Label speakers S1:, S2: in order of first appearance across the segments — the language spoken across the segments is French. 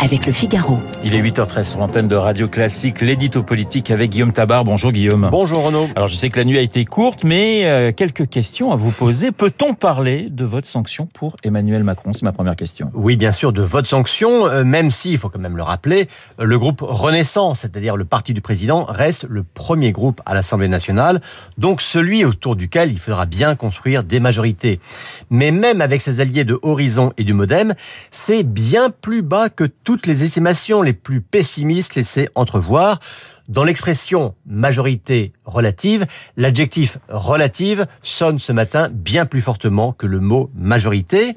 S1: avec le Figaro.
S2: Il est 8h13 sur l'antenne de Radio Classique, l'édito politique avec Guillaume Tabar. Bonjour Guillaume.
S3: Bonjour Renaud.
S2: Alors je sais que la nuit a été courte, mais euh, quelques questions à vous poser. Peut-on parler de votre sanction pour Emmanuel Macron? C'est ma première question.
S3: Oui, bien sûr, de votre sanction, euh, même si, il faut quand même le rappeler, euh, le groupe Renaissance, c'est-à-dire le parti du président, reste le premier groupe à l'Assemblée nationale, donc celui autour duquel il faudra bien construire des majorités. Mais même avec ses alliés de Horizon et du Modem, c'est bien plus bas que tout toutes les estimations les plus pessimistes laissaient entrevoir. Dans l'expression majorité relative, l'adjectif relative sonne ce matin bien plus fortement que le mot majorité.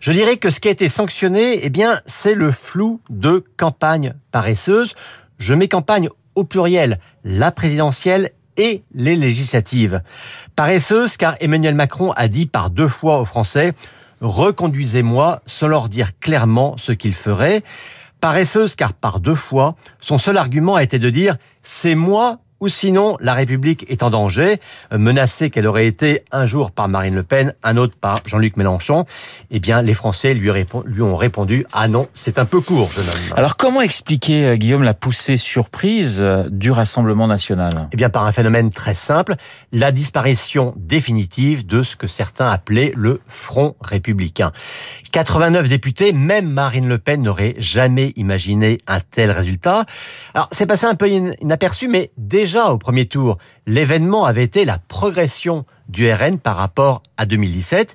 S3: Je dirais que ce qui a été sanctionné, eh c'est le flou de campagne paresseuse. Je mets campagne au pluriel, la présidentielle et les législatives. Paresseuse car Emmanuel Macron a dit par deux fois aux Français reconduisez-moi sans leur dire clairement ce qu'il ferait. Paresseuse car par deux fois, son seul argument a été de dire c'est moi ou sinon la République est en danger, euh, menacée qu'elle aurait été un jour par Marine Le Pen, un autre par Jean-Luc Mélenchon, eh bien les Français lui, lui ont répondu ah non, c'est un peu court, jeune homme.
S2: Alors comment expliquer, euh, Guillaume, la poussée surprise euh, du Rassemblement national?
S3: Eh bien par un phénomène très simple, la disparition définitive de ce que certains appelaient le Front républicain. 89 députés, même Marine Le Pen n'aurait jamais imaginé un tel résultat. Alors c'est passé un peu inaperçu, mais déjà déjà au premier tour, l'événement avait été la progression du RN par rapport à 2017.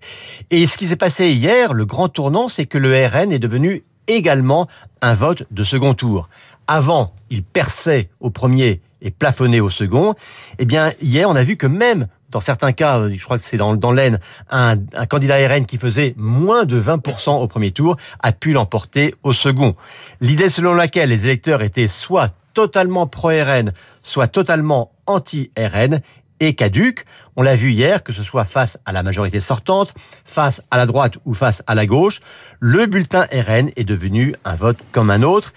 S3: Et ce qui s'est passé hier, le grand tournant, c'est que le RN est devenu également un vote de second tour. Avant, il perçait au premier et plafonnait au second. Eh bien, hier, on a vu que même dans certains cas, je crois que c'est dans, dans l'Aisne, un, un, candidat RN qui faisait moins de 20% au premier tour a pu l'emporter au second. L'idée selon laquelle les électeurs étaient soit totalement pro-RN, soit totalement anti-RN, et caduque. On l'a vu hier, que ce soit face à la majorité sortante, face à la droite ou face à la gauche, le bulletin RN est devenu un vote comme un autre.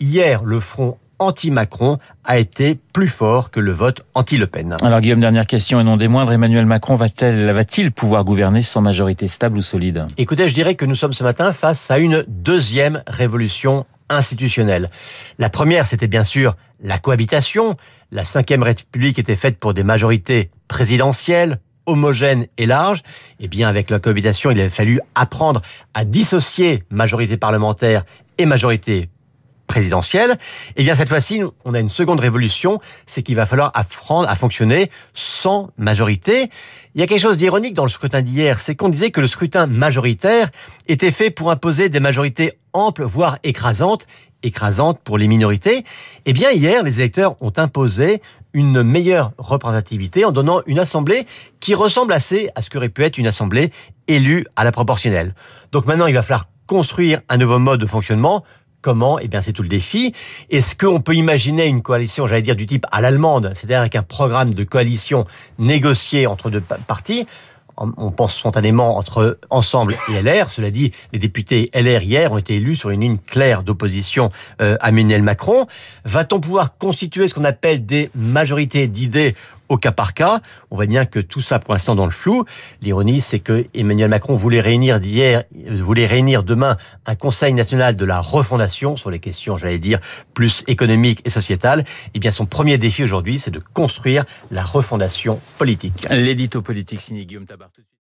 S3: Hier, le front anti-Macron a été plus fort que le vote anti-Le Pen.
S2: Alors Guillaume, dernière question et non des moindres, Emmanuel Macron va-t-il pouvoir gouverner sans majorité stable ou solide?
S3: Écoutez, je dirais que nous sommes ce matin face à une deuxième révolution institutionnelles. La première, c'était bien sûr la cohabitation. La cinquième République était faite pour des majorités présidentielles, homogènes et larges. Et bien, avec la cohabitation, il avait fallu apprendre à dissocier majorité parlementaire et majorité présidentielle. Et bien cette fois-ci, on a une seconde révolution, c'est qu'il va falloir apprendre à fonctionner sans majorité. Il y a quelque chose d'ironique dans le scrutin d'hier, c'est qu'on disait que le scrutin majoritaire était fait pour imposer des majorités amples, voire écrasantes, écrasantes pour les minorités. Eh bien hier, les électeurs ont imposé une meilleure représentativité en donnant une assemblée qui ressemble assez à ce qu'aurait pu être une assemblée élue à la proportionnelle. Donc maintenant, il va falloir construire un nouveau mode de fonctionnement Comment Eh bien, c'est tout le défi. Est-ce qu'on peut imaginer une coalition, j'allais dire, du type à l'allemande, c'est-à-dire avec un programme de coalition négocié entre deux partis? On pense spontanément entre Ensemble et LR. Cela dit, les députés LR hier ont été élus sur une ligne claire d'opposition euh, à Emmanuel Macron. Va-t-on pouvoir constituer ce qu'on appelle des majorités d'idées au cas par cas. On voit bien que tout ça, pour l'instant, dans le flou. L'ironie, c'est que Emmanuel Macron voulait réunir d'hier, voulait réunir demain un Conseil national de la refondation sur les questions, j'allais dire, plus économiques et sociétales. Eh bien, son premier défi aujourd'hui, c'est de construire la refondation politique.
S2: L'édito politique signé Guillaume Tabar.